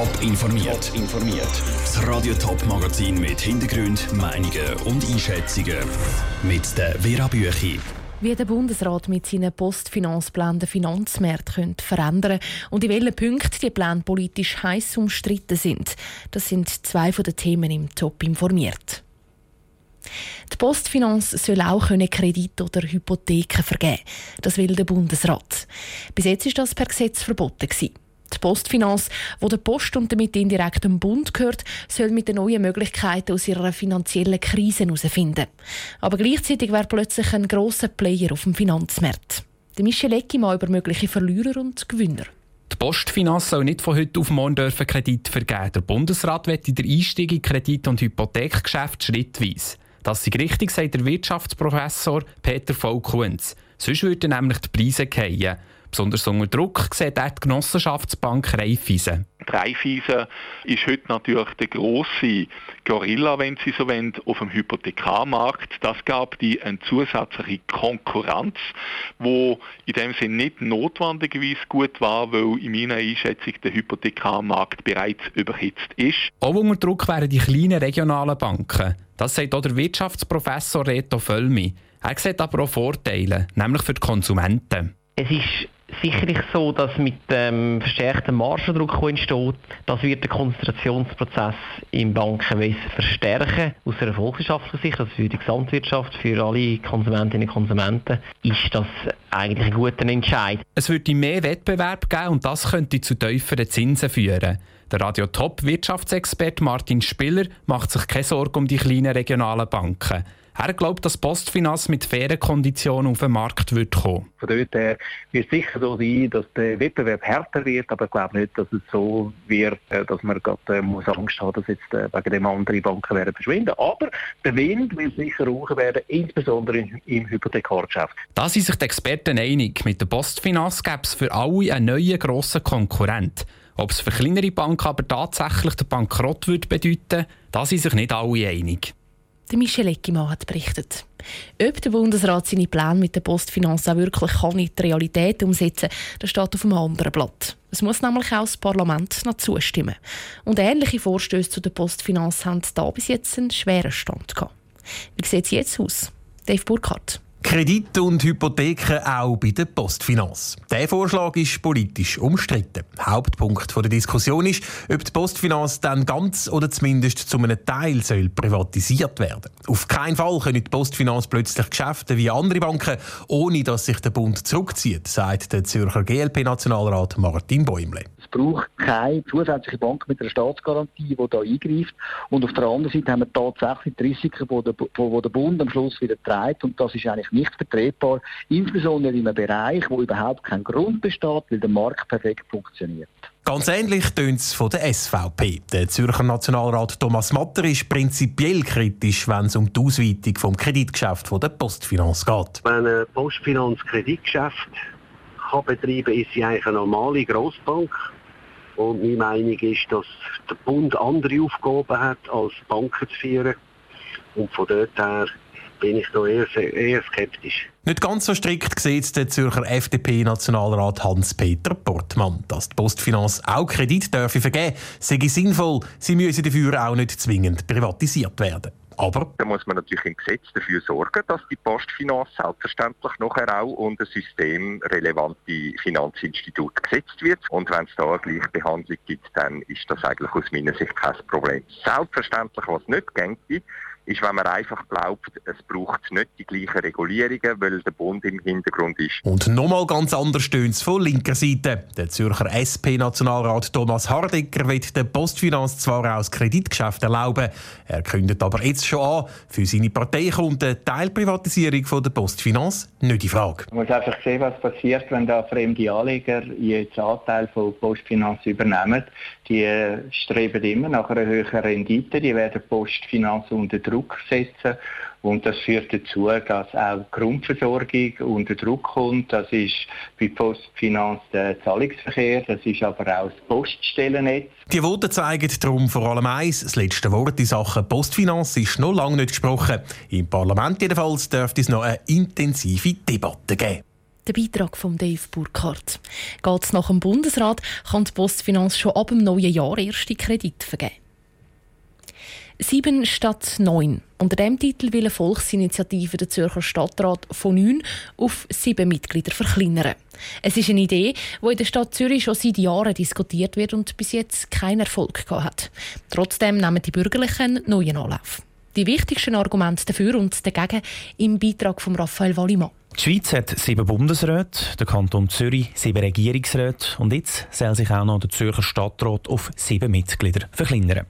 Top informiert. informiert. Das Radio Top Magazin mit Hintergrund, Meinungen und Einschätzungen mit der Vera Büchi. Wie der Bundesrat mit seinen Postfinanzplänen den Finanzmarkt könnte verändern und in welchen Punkten die Pläne politisch heiß umstritten sind. Das sind zwei von den Themen im Top informiert. Die Postfinanz soll auch Kredite oder Hypotheken vergeben. Das will der Bundesrat. Bis jetzt ist das per Gesetz verboten gewesen. Die Postfinanz, wo der Post und damit indirekt dem Bund gehört, soll mit den neuen Möglichkeiten aus ihrer finanziellen Krise herausfinden. Aber gleichzeitig wäre plötzlich ein grosser Player auf dem Finanzmarkt. Der Michel Eckimann über mögliche Verlierer und Gewinner. Die Postfinanz soll nicht von heute auf morgen dürfen Kredit vergeben. Der Bundesrat wird in der Einstieg in Kredit- und Hypothekgeschäft schrittweise. Das ist richtig, sagt der Wirtschaftsprofessor Peter Volkunz. Sonst würden nämlich die Preise fallen. Besonders unter Druck sieht auch die Genossenschaftsbank Raiffeisen. Die Raiffeisen ist heute natürlich der grosse Gorilla, wenn Sie so wollen, auf dem Hypothekarmarkt. Das gab die eine zusätzliche Konkurrenz, wo in dem Sinne nicht notwendigerweise gut war, weil in meiner Einschätzung der Hypothekarmarkt bereits überhitzt ist. Auch unter Druck wären die kleinen regionalen Banken. Das sagt auch der Wirtschaftsprofessor Reto Völmi. Er sieht aber auch Vorteile, nämlich für die Konsumenten. Es ist sicherlich so, dass mit dem verstärkten Margendruck, der entsteht, das wird den Konzentrationsprozess im Bankenwesen verstärken. Aus einer volkswirtschaftlichen Sicht, also für die Gesamtwirtschaft, für alle Konsumentinnen und Konsumenten, ist das eigentlich ein guter Entscheid. Es würde mehr Wettbewerb geben und das könnte zu tieferen Zinsen führen. Der Radio Top Wirtschaftsexperte Martin Spiller macht sich keine Sorge um die kleinen regionalen Banken. Er glaubt, dass Postfinanz mit fairen Konditionen auf den Markt wird kommen. Von dort her wird es sicher so sein, dass der Wettbewerb härter wird, aber ich glaube nicht, dass es so wird, äh, dass man gerade äh, muss Angst haben, dass jetzt äh, wegen dem andere Banken werden verschwinden. Aber der Wind wird sicher rauchen werden, insbesondere im, im Hypothekargeschäft. Da sind sich die Experten einig. Mit der Postfinanz gäbe es für alle einen neuen grossen Konkurrent. Ob es für kleinere Banken aber tatsächlich der Bankrott würde bedeuten, da sind sich nicht alle einig. Der Michel Eckimann hat berichtet. Ob der Bundesrat seine Pläne mit der Postfinanz auch wirklich kann in die Realität umsetzen kann, das steht auf einem anderen Blatt. Es muss nämlich auch das Parlament noch zustimmen. Und ähnliche Vorstöße zu der Postfinanz haben da bis jetzt einen schweren Stand gehabt. Wie sieht es jetzt aus? Dave Burkhardt. Kredite und Hypotheken auch bei der Postfinanz. Der Vorschlag ist politisch umstritten. Hauptpunkt der Diskussion ist, ob die Postfinanz dann ganz oder zumindest zu einem Teil soll privatisiert werden. Auf keinen Fall können die Postfinanz plötzlich Geschäfte wie andere Banken, ohne dass sich der Bund zurückzieht, sagt der Zürcher GLP-Nationalrat Martin Bäumle. Es braucht keine zusätzliche Bank mit einer Staatsgarantie, die da eingreift. Und auf der anderen Seite haben wir tatsächlich die Risiken, die der, die der Bund am Schluss wieder trägt. Und das ist eigentlich nicht vertretbar, insbesondere in einem Bereich, wo überhaupt kein Grund besteht, weil der Markt perfekt funktioniert. Ganz ähnlich tönt es von der SVP. Der Zürcher Nationalrat Thomas Matter ist prinzipiell kritisch, wenn es um die Ausweitung des Kreditgeschäfts der Postfinanz geht. Wenn eine Postfinanz Kreditgeschäft kann betreiben ist sie eigentlich eine normale Grossbank. Und meine Meinung ist, dass der Bund andere Aufgaben hat, als Banken zu führen. Und von dort her bin ich da eher, eher skeptisch. Nicht ganz so strikt sieht der Zürcher FDP-Nationalrat Hans-Peter Portmann. Dass die Postfinanz auch Kredit dürfe vergeben, sei sinnvoll. Sie müsse dafür auch nicht zwingend privatisiert werden. Aber da muss man natürlich im Gesetz dafür sorgen, dass die Postfinanz selbstverständlich nachher auch unter systemrelevante Finanzinstitute gesetzt wird. Und wenn es da eine Gleichbehandlung gibt, dann ist das eigentlich aus meiner Sicht kein Problem. Selbstverständlich, was nicht geht, ist, wenn man einfach glaubt, es braucht nicht die gleichen Regulierungen, weil der Bund im Hintergrund ist. Und nochmal ganz anders stöhnt es von linker Seite. Der Zürcher SP-Nationalrat Thomas Hardecker wird der Postfinanz zwar auch das Kreditgeschäft erlauben, er kündigt aber jetzt schon an, für seine Partei kommt eine Teilprivatisierung von der Postfinanz nicht in Frage. Man muss einfach sehen, was passiert, wenn da fremde Anleger jetzt Anteil von Postfinanz übernehmen. Die streben immer nach einer höheren Rendite, die werden Postfinanz unter Druck setzen. Und das führt dazu, dass auch die Grundversorgung unter Druck kommt. Das ist bei Postfinanz der Zahlungsverkehr, das ist aber auch das Poststellennetz. Die Worte zeigen darum vor allem eins. Das letzte Wort in Sachen Postfinanz ist noch lange nicht gesprochen. Im Parlament jedenfalls dürfte es noch eine intensive Debatte geben. Der Beitrag von Dave Burkhardt. Geht es nach dem Bundesrat, kann die Postfinanz schon ab dem neuen Jahr erste Kredite vergeben. Sieben statt neun. Unter dem Titel will eine Volksinitiative der Zürcher Stadtrat von neun auf sieben Mitglieder verkleinern. Es ist eine Idee, die in der Stadt Zürich schon seit Jahren diskutiert wird und bis jetzt keinen Erfolg gehabt hat. Trotzdem nehmen die Bürgerlichen einen neuen Anlauf. Die wichtigsten Argumente dafür und dagegen im Beitrag von Raphael Wallimann. Die Schweiz hat sieben Bundesräte, der Kanton Zürich sieben Regierungsräte und jetzt soll sich auch noch der Zürcher Stadtrat auf sieben Mitglieder verkleinern.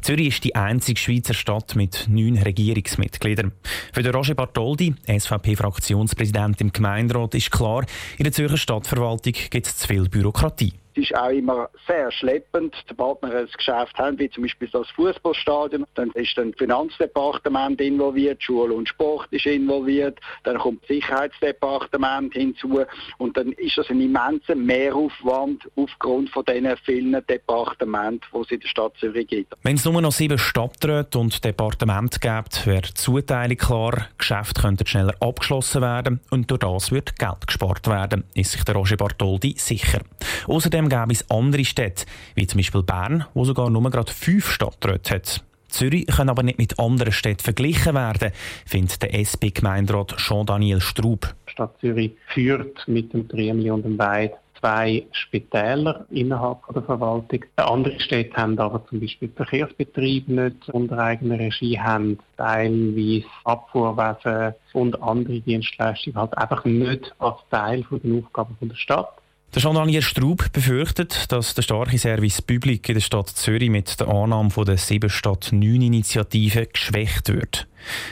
Zürich ist die einzige Schweizer Stadt mit neun Regierungsmitgliedern. Für den Roger Bartoldi, SVP-Fraktionspräsident im Gemeinderat, ist klar, in der Zürcher Stadtverwaltung gibt es zu viel Bürokratie. Es ist auch immer sehr schleppend. Sobald wir ein Geschäft haben, wie zum Beispiel das Fußballstadion, dann ist das Finanzdepartement involviert, Schule und Sport ist involviert, dann kommt das Sicherheitsdepartement hinzu und dann ist das ein immenser Mehraufwand aufgrund von diesen vielen Departementen, die es in der Stadt Zürich gibt. Wenn es nur noch sieben Stadträte und Departemente gibt, wäre die Zuteilung klar, Geschäfte könnten schneller abgeschlossen werden und durch das wird Geld gespart werden, ist sich der Roger Bartoldi sicher. Außerdem gäbe es andere Städte, wie zum Beispiel Bern, wo sogar nur gerade fünf Stadträte hat. Zürich kann aber nicht mit anderen Städten verglichen werden, findet der SP-Gemeinderat Jean-Daniel Strub. Die Stadt Zürich führt mit dem Triemli und dem Weid zwei Spitäler innerhalb der Verwaltung. Andere Städte haben aber zum Beispiel Verkehrsbetriebe nicht unter eigener Regie, haben teilweise Abfuhrwesen und andere Dienstleistungen halt einfach nicht als Teil der Aufgaben der Stadt. Der Jean-Daniel Straub befürchtet, dass der starke Service Public in der Stadt Zürich mit der Annahme der 7 Stadt 9 Initiative geschwächt wird.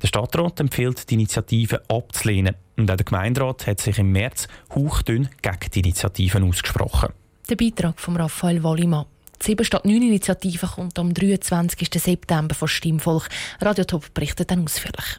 Der Stadtrat empfiehlt, die Initiative abzulehnen. Und auch der Gemeinderat hat sich im März hauchdünn gegen die Initiativen ausgesprochen. Der Beitrag von Raphael Wallimann. Die 7 Stadt 9 Initiative kommt am 23. September von Stimmvolk. Radio Top berichtet dann ausführlich.